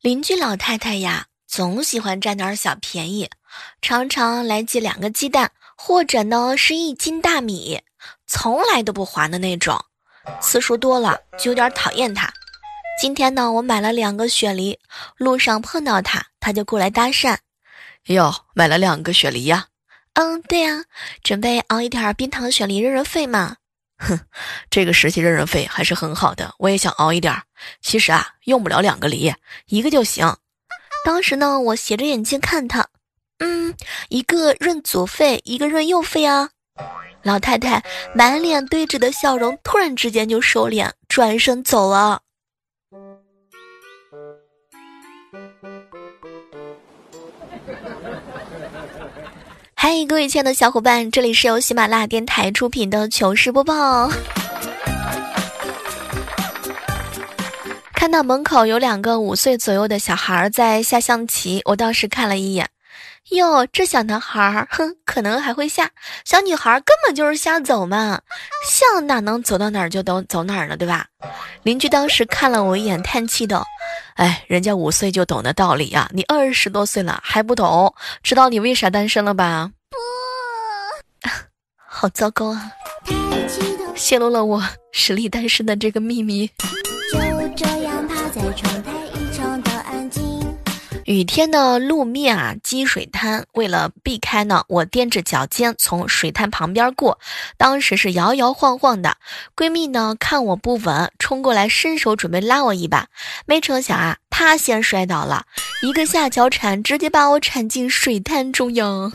邻居老太太呀，总喜欢占点小便宜，常常来借两个鸡蛋，或者呢是一斤大米，从来都不还的那种。次数多了就有点讨厌她。今天呢，我买了两个雪梨，路上碰到她，她就过来搭讪。哟，买了两个雪梨呀？嗯，对呀，准备熬一点冰糖雪梨润润肺嘛。哼，这个时期润润肺还是很好的，我也想熬一点。其实啊，用不了两个梨，一个就行。当时呢，我斜着眼睛看他，嗯，一个润左肺，一个润右肺啊。老太太满脸堆着的笑容，突然之间就收敛，转身走了。嗨，各位亲爱的小伙伴，这里是由喜马拉雅电台出品的糗事播报。看到门口有两个五岁左右的小孩在下象棋，我倒是看了一眼。哟，这小男孩儿，哼，可能还会下；小女孩根本就是瞎走嘛，象哪能走到哪儿就都走哪儿呢，对吧？邻居当时看了我一眼，叹气道：“哎，人家五岁就懂得道理呀，你二十多岁了还不懂？知道你为啥单身了吧？”好糟糕啊！泄露了我实力单身的这个秘密。就这样趴在窗台。异常的安静雨天的路面啊，积水滩。为了避开呢，我踮着脚尖从水滩旁边过。当时是摇摇晃晃的，闺蜜呢看我不稳，冲过来伸手准备拉我一把。没成想啊，她先摔倒了，一个下脚铲直接把我铲进水滩中央。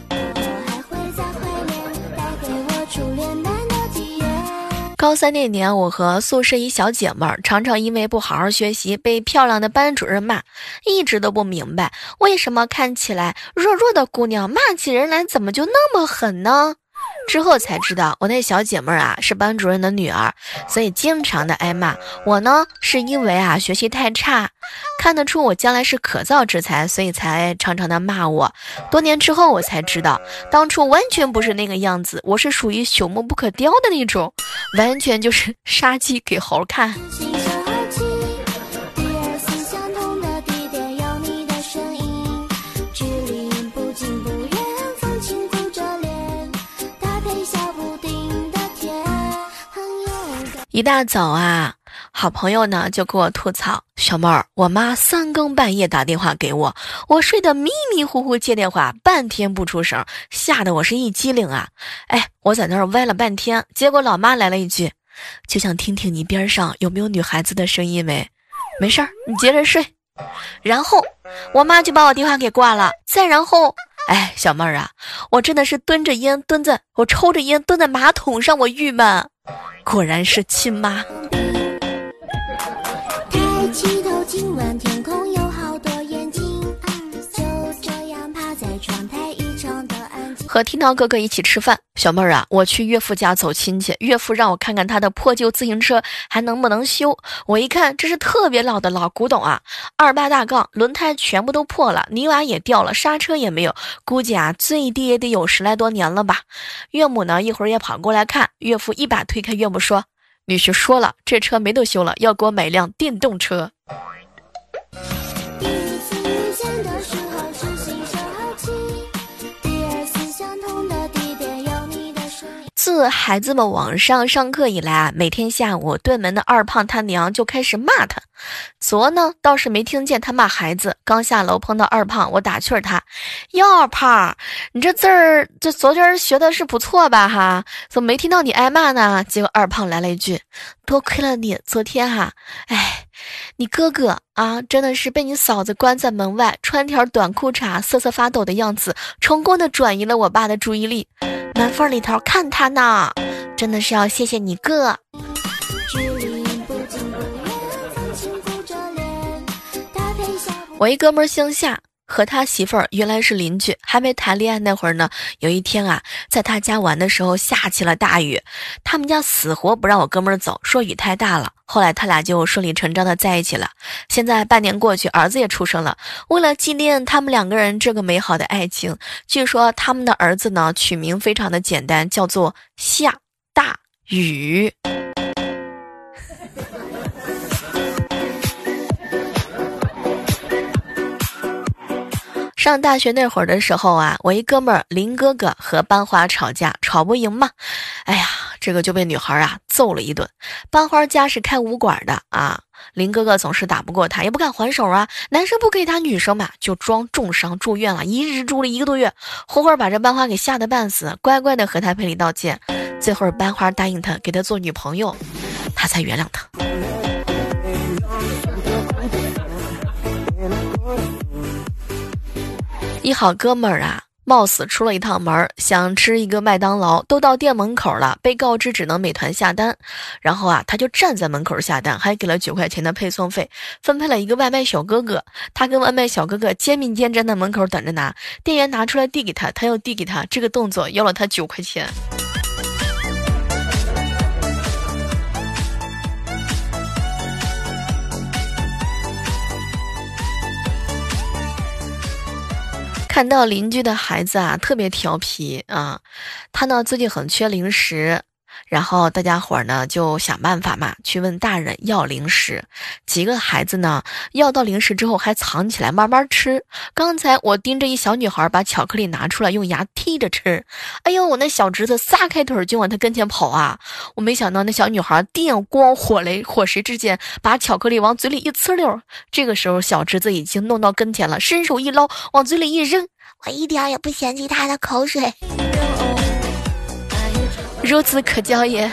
高三那年，我和宿舍一小姐妹儿常常因为不好好学习被漂亮的班主任骂，一直都不明白为什么看起来弱弱的姑娘骂起人来怎么就那么狠呢？之后才知道，我那小姐妹儿啊是班主任的女儿，所以经常的挨骂。我呢是因为啊学习太差，看得出我将来是可造之材，所以才常常的骂我。多年之后我才知道，当初完全不是那个样子，我是属于朽木不可雕的那种，完全就是 杀鸡给猴看。一大早啊，好朋友呢就给我吐槽：“小妹儿，我妈三更半夜打电话给我，我睡得迷迷糊糊接电话，半天不出声，吓得我是一激灵啊！哎，我在那儿歪了半天，结果老妈来了一句：就想听听你边上有没有女孩子的声音没？没事儿，你接着睡。然后我妈就把我电话给挂了。再然后，哎，小妹儿啊，我真的是蹲着烟蹲在，我抽着烟蹲在马桶上，我郁闷。”果然是亲妈。和听涛哥哥一起吃饭，小妹儿啊，我去岳父家走亲戚，岳父让我看看他的破旧自行车还能不能修。我一看，这是特别老的老古董啊，二八大杠，轮胎全部都破了，泥瓦也掉了，刹车也没有，估计啊，最低也得有十来多年了吧。岳母呢，一会儿也跑过来看，岳父一把推开岳母说：“女婿说了，这车没得修了，要给我买辆电动车。”自孩子们网上上课以来啊，每天下午对门的二胖他娘就开始骂他。昨呢倒是没听见他骂孩子，刚下楼碰到二胖，我打趣儿他：“哟，二胖，你这字儿这昨天学的是不错吧？哈，怎么没听到你挨骂呢？”结果二胖来了一句：“多亏了你，昨天哈，哎，你哥哥啊，真的是被你嫂子关在门外，穿条短裤衩，瑟瑟发抖的样子，成功的转移了我爸的注意力。”门缝里头看他呢，真的是要谢谢你哥。我一哥们儿姓夏。和他媳妇儿原来是邻居，还没谈恋爱那会儿呢。有一天啊，在他家玩的时候下起了大雨，他们家死活不让我哥们儿走，说雨太大了。后来他俩就顺理成章的在一起了。现在半年过去，儿子也出生了。为了纪念他们两个人这个美好的爱情，据说他们的儿子呢取名非常的简单，叫做下大雨。上大学那会儿的时候啊，我一哥们儿林哥哥和班花吵架，吵不赢嘛，哎呀，这个就被女孩啊揍了一顿。班花家是开武馆的啊，林哥哥总是打不过他，也不敢还手啊。男生不可以打女生嘛，就装重伤住院了，一日住了一个多月，活活把这班花给吓得半死，乖乖的和他赔礼道歉。最后班花答应他给他做女朋友，他才原谅他。一好哥们儿啊，冒死出了一趟门，想吃一个麦当劳，都到店门口了，被告知只能美团下单。然后啊，他就站在门口下单，还给了九块钱的配送费，分配了一个外卖小哥哥。他跟外卖小哥哥肩并肩站在门口等着拿，店员拿出来递给他，他又递给他，这个动作要了他九块钱。看到邻居的孩子啊，特别调皮啊，他呢最近很缺零食。然后大家伙儿呢就想办法嘛，去问大人要零食。几个孩子呢要到零食之后还藏起来慢慢吃。刚才我盯着一小女孩把巧克力拿出来用牙剔着吃，哎呦，我那小侄子撒开腿就往他跟前跑啊！我没想到那小女孩电光火雷火石之间把巧克力往嘴里一呲溜。这个时候小侄子已经弄到跟前了，伸手一捞往嘴里一扔，我一点也不嫌弃他的口水。孺子可教也。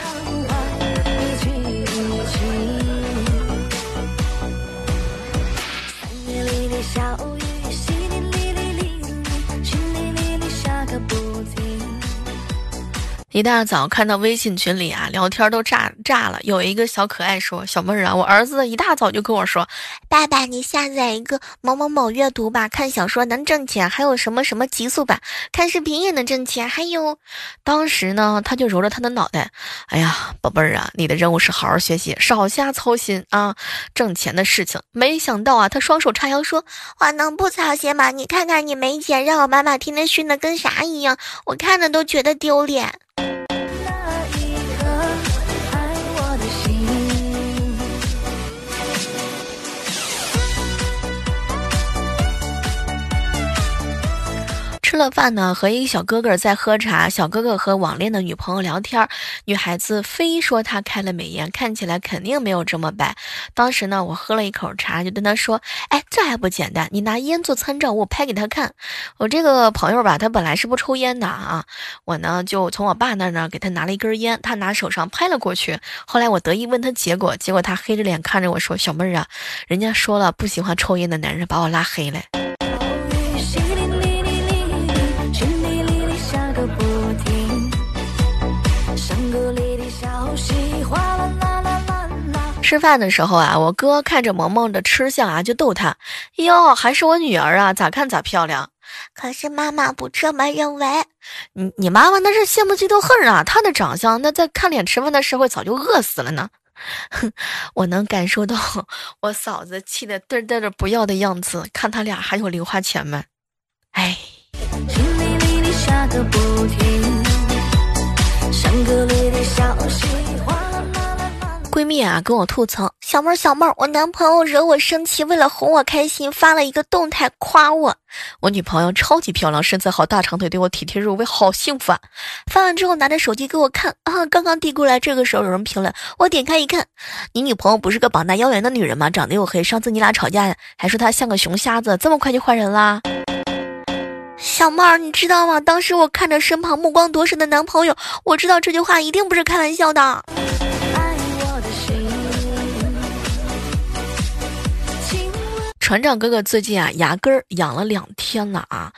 一大早看到微信群里啊，聊天都炸炸了。有一个小可爱说：“小妹儿啊，我儿子一大早就跟我说，爸爸，你下载一个某某某阅读吧，看小说能挣钱，还有什么什么极速版，看视频也能挣钱。还有，当时呢，他就揉着他的脑袋，哎呀，宝贝儿啊，你的任务是好好学习，少瞎操心啊，挣钱的事情。没想到啊，他双手叉腰说：我能不操心吗？你看看你没钱，让我妈妈天天训的跟啥一样，我看着都觉得丢脸。”了饭呢，和一个小哥哥在喝茶。小哥哥和网恋的女朋友聊天，女孩子非说他开了美颜，看起来肯定没有这么白。当时呢，我喝了一口茶，就跟他说：“哎，这还不简单？你拿烟做参照物，拍给他看。”我这个朋友吧，他本来是不抽烟的啊。我呢，就从我爸那儿呢给他拿了一根烟，他拿手上拍了过去。后来我得意问他结果，结果他黑着脸看着我说：“小妹儿啊，人家说了不喜欢抽烟的男人，把我拉黑了。”吃饭的时候啊，我哥看着萌萌的吃相啊，就逗他：“哟，还是我女儿啊，咋看咋漂亮。”可是妈妈不这么认为。你你妈妈那是羡慕嫉妒恨啊！她的长相，那在看脸吃饭的时候早就饿死了呢。哼，我能感受到我嫂子气得嘚嘚的不要的样子。看他俩还有零花钱没？哎。闺蜜啊，跟我吐槽：“小妹儿，小妹儿，我男朋友惹我生气，为了哄我开心，发了一个动态夸我。我女朋友超级漂亮，身材好，大长腿，对我体贴入微，好幸福啊！发完之后拿着手机给我看啊，刚刚递过来，这个时候有人评论，我点开一看，你女朋友不是个膀大腰圆的女人吗？长得又黑，上次你俩吵架还说她像个熊瞎子，这么快就换人啦？小妹儿，你知道吗？当时我看着身旁目光夺舍的男朋友，我知道这句话一定不是开玩笑的。”船长哥哥最近啊，牙根儿痒了两天了啊！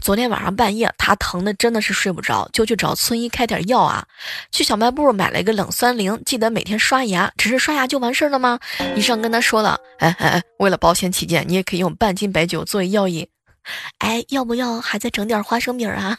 昨天晚上半夜，他疼的真的是睡不着，就去找村医开点药啊。去小卖部买了一个冷酸灵，记得每天刷牙。只是刷牙就完事儿了吗？医生跟他说了，哎哎哎，为了保险起见，你也可以用半斤白酒作为药引。哎，要不要还再整点花生米儿啊？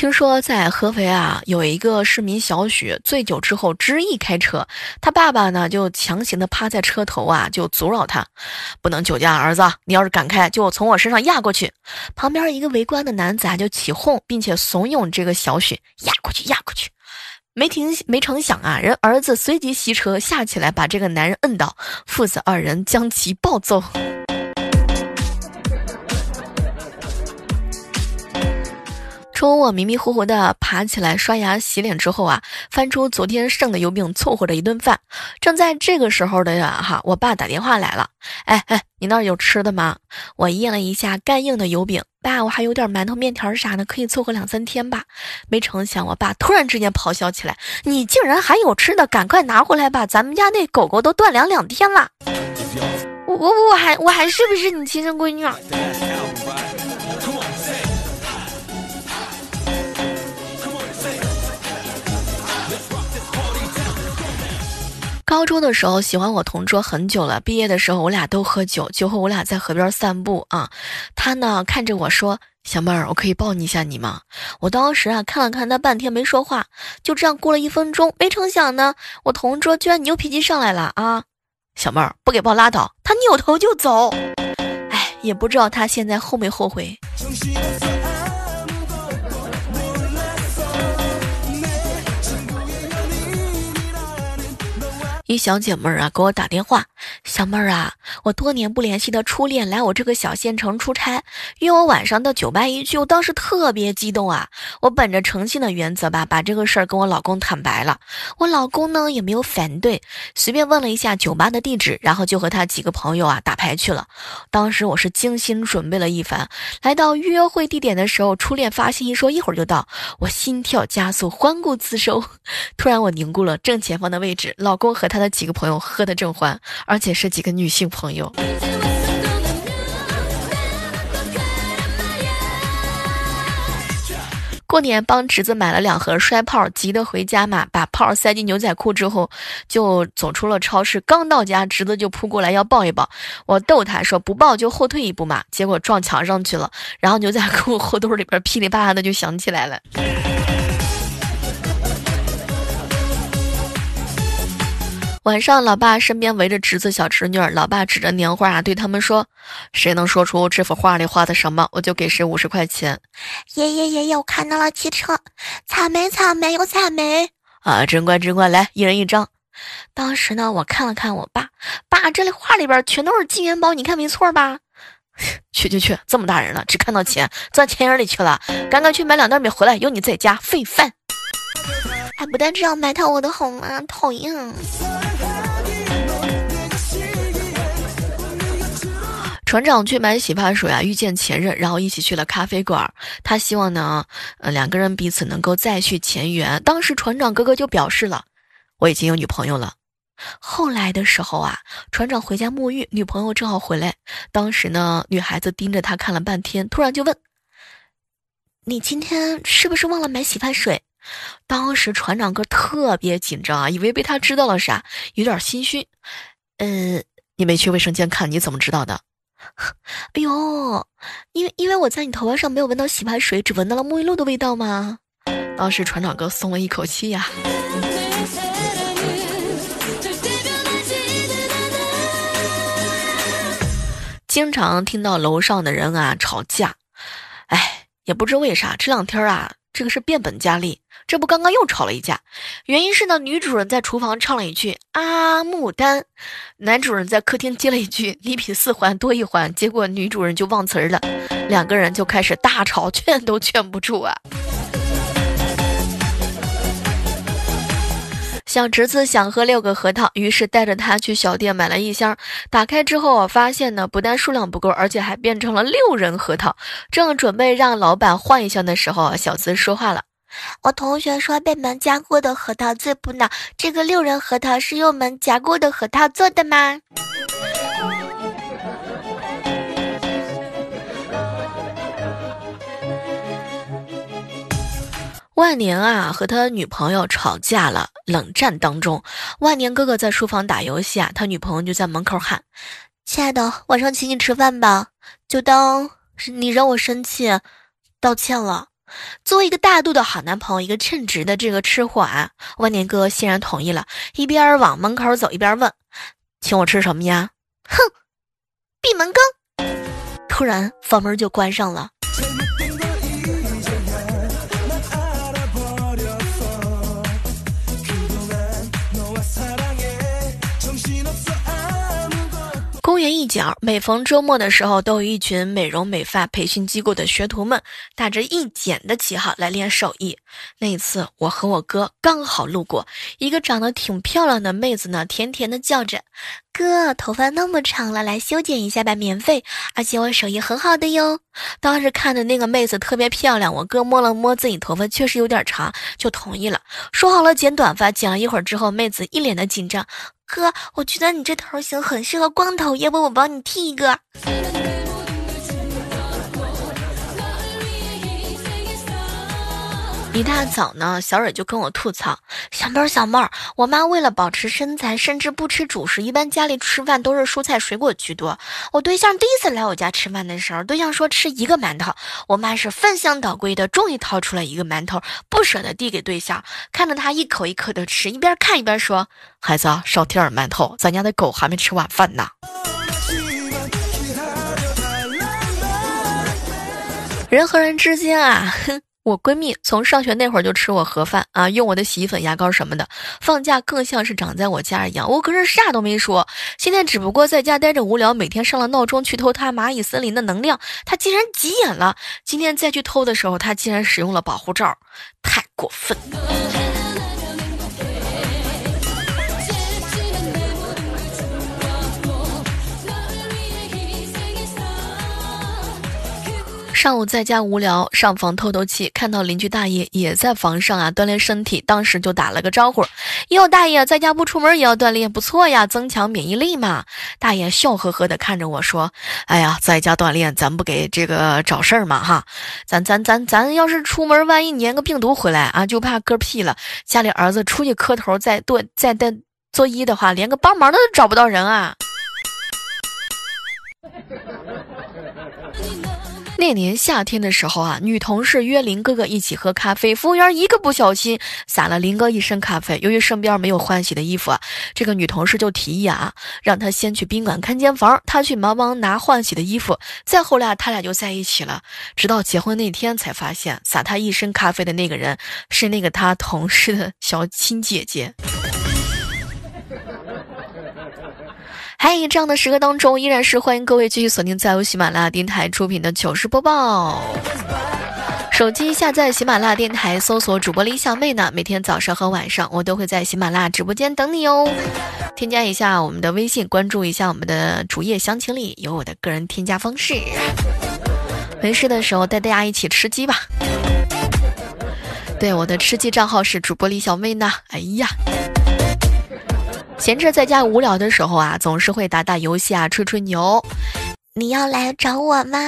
听说在合肥啊，有一个市民小许醉酒之后执意开车，他爸爸呢就强行的趴在车头啊，就阻扰他，不能酒驾，儿子，你要是敢开，就从我身上压过去。旁边一个围观的男子啊就起哄，并且怂恿这个小许压过去，压过去。没停，没成想啊，人儿子随即骑车下起来，把这个男人摁倒，父子二人将其暴揍。中午我迷迷糊糊的爬起来刷牙洗脸之后啊，翻出昨天剩的油饼凑合着一顿饭。正在这个时候的呀哈，我爸打电话来了，哎哎，你那儿有吃的吗？我咽了一下干硬的油饼，爸，我还有点馒头面条啥的，可以凑合两三天吧。没成想，我爸突然之间咆哮起来：“你竟然还有吃的，赶快拿回来吧！咱们家那狗狗都断粮两天了。”我我我还我还是不是你亲生闺女？高中的时候喜欢我同桌很久了，毕业的时候我俩都喝酒，酒后我俩在河边散步啊，他呢看着我说：“小妹儿，我可以抱你一下你吗？”我当时啊看了看他半天没说话，就这样过了一分钟，没成想呢，我同桌居然牛脾气上来了啊！小妹儿不给抱拉倒，他扭头就走，哎，也不知道他现在后没后悔。一小姐妹儿啊，给我打电话，小妹儿啊，我多年不联系的初恋来我这个小县城出差，约我晚上到酒吧一聚，我当时特别激动啊，我本着诚信的原则吧，把这个事儿跟我老公坦白了，我老公呢也没有反对，随便问了一下酒吧的地址，然后就和他几个朋友啊打牌去了。当时我是精心准备了一番，来到约会地点的时候，初恋发信息说一会儿就到，我心跳加速，欢顾四周，突然我凝固了正前方的位置，老公和他。的几个朋友喝得正欢，而且是几个女性朋友。过年帮侄子买了两盒摔炮，急得回家嘛，把炮塞进牛仔裤之后，就走出了超市。刚到家，侄子就扑过来要抱一抱，我逗他说不抱就后退一步嘛，结果撞墙上去了，然后牛仔裤 后兜里边噼里啪啦的就响起来了。晚上，老爸身边围着侄子、小侄女儿。老爸指着年画啊，对他们说：“谁能说出这幅画里画的什么，我就给谁五十块钱。”爷爷，爷爷，我看到了汽车，草莓，草莓，有草莓啊！真乖，真乖，来，一人一张。当时呢，我看了看我爸，爸，这里画里边全都是金元宝，你看没错吧？去去去，这么大人了，只看到钱，钻钱眼里去了。赶快去买两袋米回来，有你在家费饭。还不带这样埋汰我的好吗？讨厌。船长去买洗发水啊，遇见前任，然后一起去了咖啡馆。他希望呢，呃，两个人彼此能够再续前缘。当时船长哥哥就表示了，我已经有女朋友了。后来的时候啊，船长回家沐浴，女朋友正好回来。当时呢，女孩子盯着他看了半天，突然就问：“你今天是不是忘了买洗发水？”当时船长哥特别紧张啊，以为被他知道了啥，有点心虚。嗯，你没去卫生间看，你怎么知道的？哎呦，因为因为我在你头发上没有闻到洗发水，只闻到了沐浴露的味道吗？当时船长哥松了一口气呀。经常听到楼上的人啊吵架，哎，也不知为啥，这两天啊，这个是变本加厉。这不刚刚又吵了一架，原因是呢，女主人在厨房唱了一句啊牡丹，男主人在客厅接了一句你比四环多一环，结果女主人就忘词儿了，两个人就开始大吵，劝都劝不住啊。小侄子想喝六个核桃，于是带着他去小店买了一箱，打开之后我发现呢，不但数量不够，而且还变成了六人核桃。正准备让老板换一箱的时候，小子说话了。我同学说被门夹过的核桃最补脑，这个六人核桃是用门夹过的核桃做的吗？万年啊和他女朋友吵架了，冷战当中，万年哥哥在书房打游戏啊，他女朋友就在门口喊：“亲爱的，晚上请你吃饭吧，就当是你惹我生气，道歉了。”作为一个大度的好男朋友，一个称职的这个吃货啊，万年哥欣然同意了，一边往门口走，一边问：“请我吃什么呀？”哼，闭门羹。突然房门就关上了。园一角，每逢周末的时候，都有一群美容美发培训机构的学徒们，打着一剪的旗号来练手艺。那一次，我和我哥刚好路过，一个长得挺漂亮的妹子呢，甜甜的叫着：“哥，头发那么长了，来修剪一下吧，免费，而且我手艺很好的哟。”当时看着那个妹子特别漂亮，我哥摸了摸自己头发，确实有点长，就同意了。说好了剪短发，剪了一会儿之后，妹子一脸的紧张。哥，我觉得你这头型很适合光头，要不我帮你剃一个？一大早呢，小蕊就跟我吐槽：“小妹儿，小妹儿，我妈为了保持身材，甚至不吃主食，一般家里吃饭都是蔬菜水果居多。我对象第一次来我家吃饭的时候，对象说吃一个馒头，我妈是翻箱倒柜的，终于掏出了一个馒头，不舍得递给对象，看着他一口一口的吃，一边看一边说：孩子少添点馒头，咱家的狗还没吃晚饭呢。人和人之间啊，哼。”我闺蜜从上学那会儿就吃我盒饭啊，用我的洗衣粉、牙膏什么的。放假更像是长在我家一样，我可是啥都没说。现在只不过在家待着无聊，每天上了闹钟去偷她蚂蚁森林的能量，她竟然急眼了。今天再去偷的时候，她竟然使用了保护罩，太过分。上午在家无聊，上房透透气，看到邻居大爷也在房上啊锻炼身体，当时就打了个招呼：“哟，大爷在家不出门也要锻炼，不错呀，增强免疫力嘛。”大爷笑呵呵的看着我说：“哎呀，在家锻炼，咱不给这个找事儿嘛哈？咱咱咱咱要是出门，万一粘个病毒回来啊，就怕嗝屁了。家里儿子出去磕头再做再带作揖的话，连个帮忙的都找不到人啊。”那年夏天的时候啊，女同事约林哥哥一起喝咖啡，服务员一个不小心洒了林哥一身咖啡。由于身边没有换洗的衣服啊，这个女同事就提议啊，让他先去宾馆看间房，他去忙忙拿换洗的衣服。再后来，他俩就在一起了。直到结婚那天，才发现洒他一身咖啡的那个人是那个他同事的小亲姐姐。嗨，这样的时刻当中，依然是欢迎各位继续锁定在由喜马拉雅电台出品的糗事播报。手机下载喜马拉雅电台，搜索主播李小妹呢。每天早上和晚上，我都会在喜马拉雅直播间等你哦。添加一下我们的微信，关注一下我们的主页详情里有我的个人添加方式。没事的时候带大家一起吃鸡吧。对，我的吃鸡账号是主播李小妹呢。哎呀。闲着在家无聊的时候啊，总是会打打游戏啊，吹吹牛。你要来找我吗？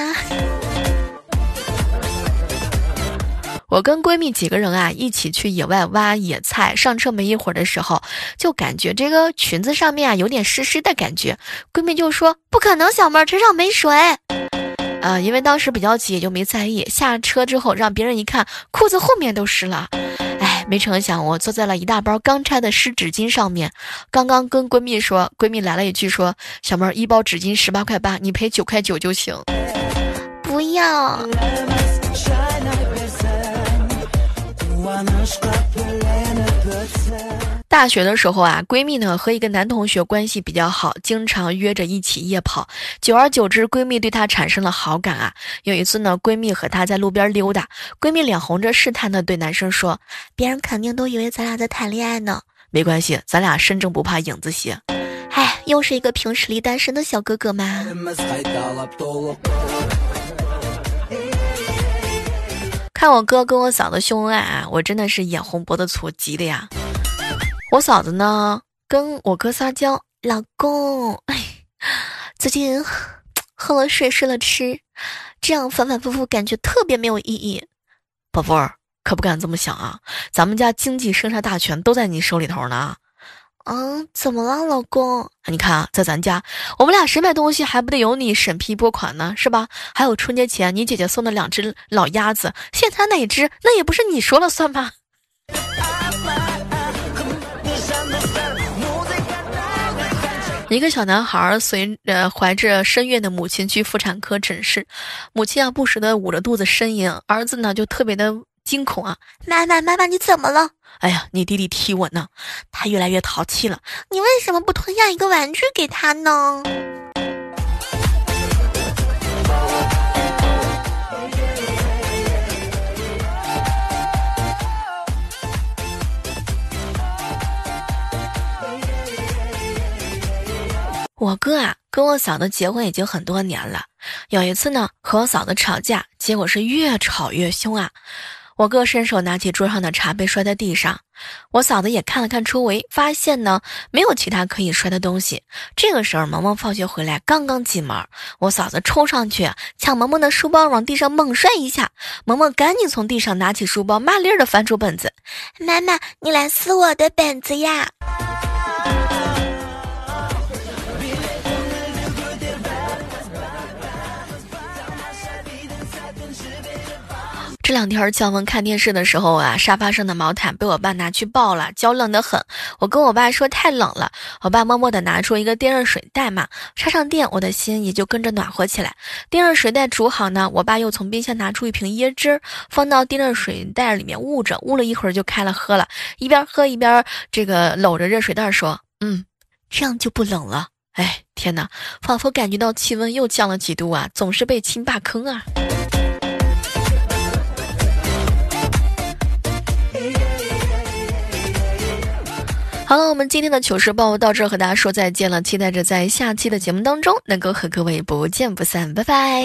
我跟闺蜜几个人啊，一起去野外挖野菜。上车没一会儿的时候，就感觉这个裙子上面啊有点湿湿的感觉。闺蜜就说：“不可能，小妹儿，车上没水。”啊，因为当时比较急，也就没在意。下车之后，让别人一看，裤子后面都湿了。哎，没成想，我坐在了一大包刚拆的湿纸巾上面。刚刚跟闺蜜说，闺蜜来了一句说：“小妹儿，一包纸巾十八块八，你赔九块九就行。”不要。大学的时候啊，闺蜜呢和一个男同学关系比较好，经常约着一起夜跑。久而久之，闺蜜对他产生了好感啊。有一次呢，闺蜜和他在路边溜达，闺蜜脸红着试探的对男生说：“别人肯定都以为咱俩在谈恋爱呢。”没关系，咱俩身正不怕影子斜。哎，又是一个凭实力单身的小哥哥吗。看我哥跟我嫂子秀恩爱啊，我真的是眼红脖子粗，急的呀。我嫂子呢，跟我哥撒娇，老公，哎，最近喝了睡，睡了吃，这样反反复复，感觉特别没有意义。宝贝儿，可不敢这么想啊，咱们家经济生杀大权都在你手里头呢。嗯，怎么了，老公？你看啊，在咱家，我们俩谁买东西还不得由你审批拨款呢，是吧？还有春节前你姐姐送的两只老鸭子，现在哪只？那也不是你说了算吧？一个小男孩随呃怀着身孕的母亲去妇产科诊室，母亲啊不时的捂着肚子呻吟，儿子呢就特别的惊恐啊，妈妈妈妈你怎么了？哎呀，你弟弟踢我呢，他越来越淘气了，你为什么不吞下一个玩具给他呢？我哥啊，跟我嫂子结婚已经很多年了。有一次呢，和我嫂子吵架，结果是越吵越凶啊。我哥伸手拿起桌上的茶杯摔在地上，我嫂子也看了看周围，发现呢没有其他可以摔的东西。这个时候，萌萌放学回来刚刚进门，我嫂子冲上去抢萌萌的书包，往地上猛摔一下。萌萌赶紧从地上拿起书包，麻利儿的翻出本子：“妈妈，你来撕我的本子呀！”这两天降温看电视的时候啊，沙发上的毛毯被我爸拿去抱了，娇冷得很。我跟我爸说太冷了，我爸默默地拿出一个电热水袋嘛，插上电，我的心也就跟着暖和起来。电热水袋煮好呢，我爸又从冰箱拿出一瓶椰汁，放到电热水袋里面捂着，捂了一会儿就开了喝了，一边喝一边这个搂着热水袋说：“嗯，这样就不冷了。”哎，天哪，仿佛感觉到气温又降了几度啊，总是被亲爸坑啊。好了，我们今天的糗事报到这儿和大家说再见了，期待着在下期的节目当中能够和各位不见不散，拜拜。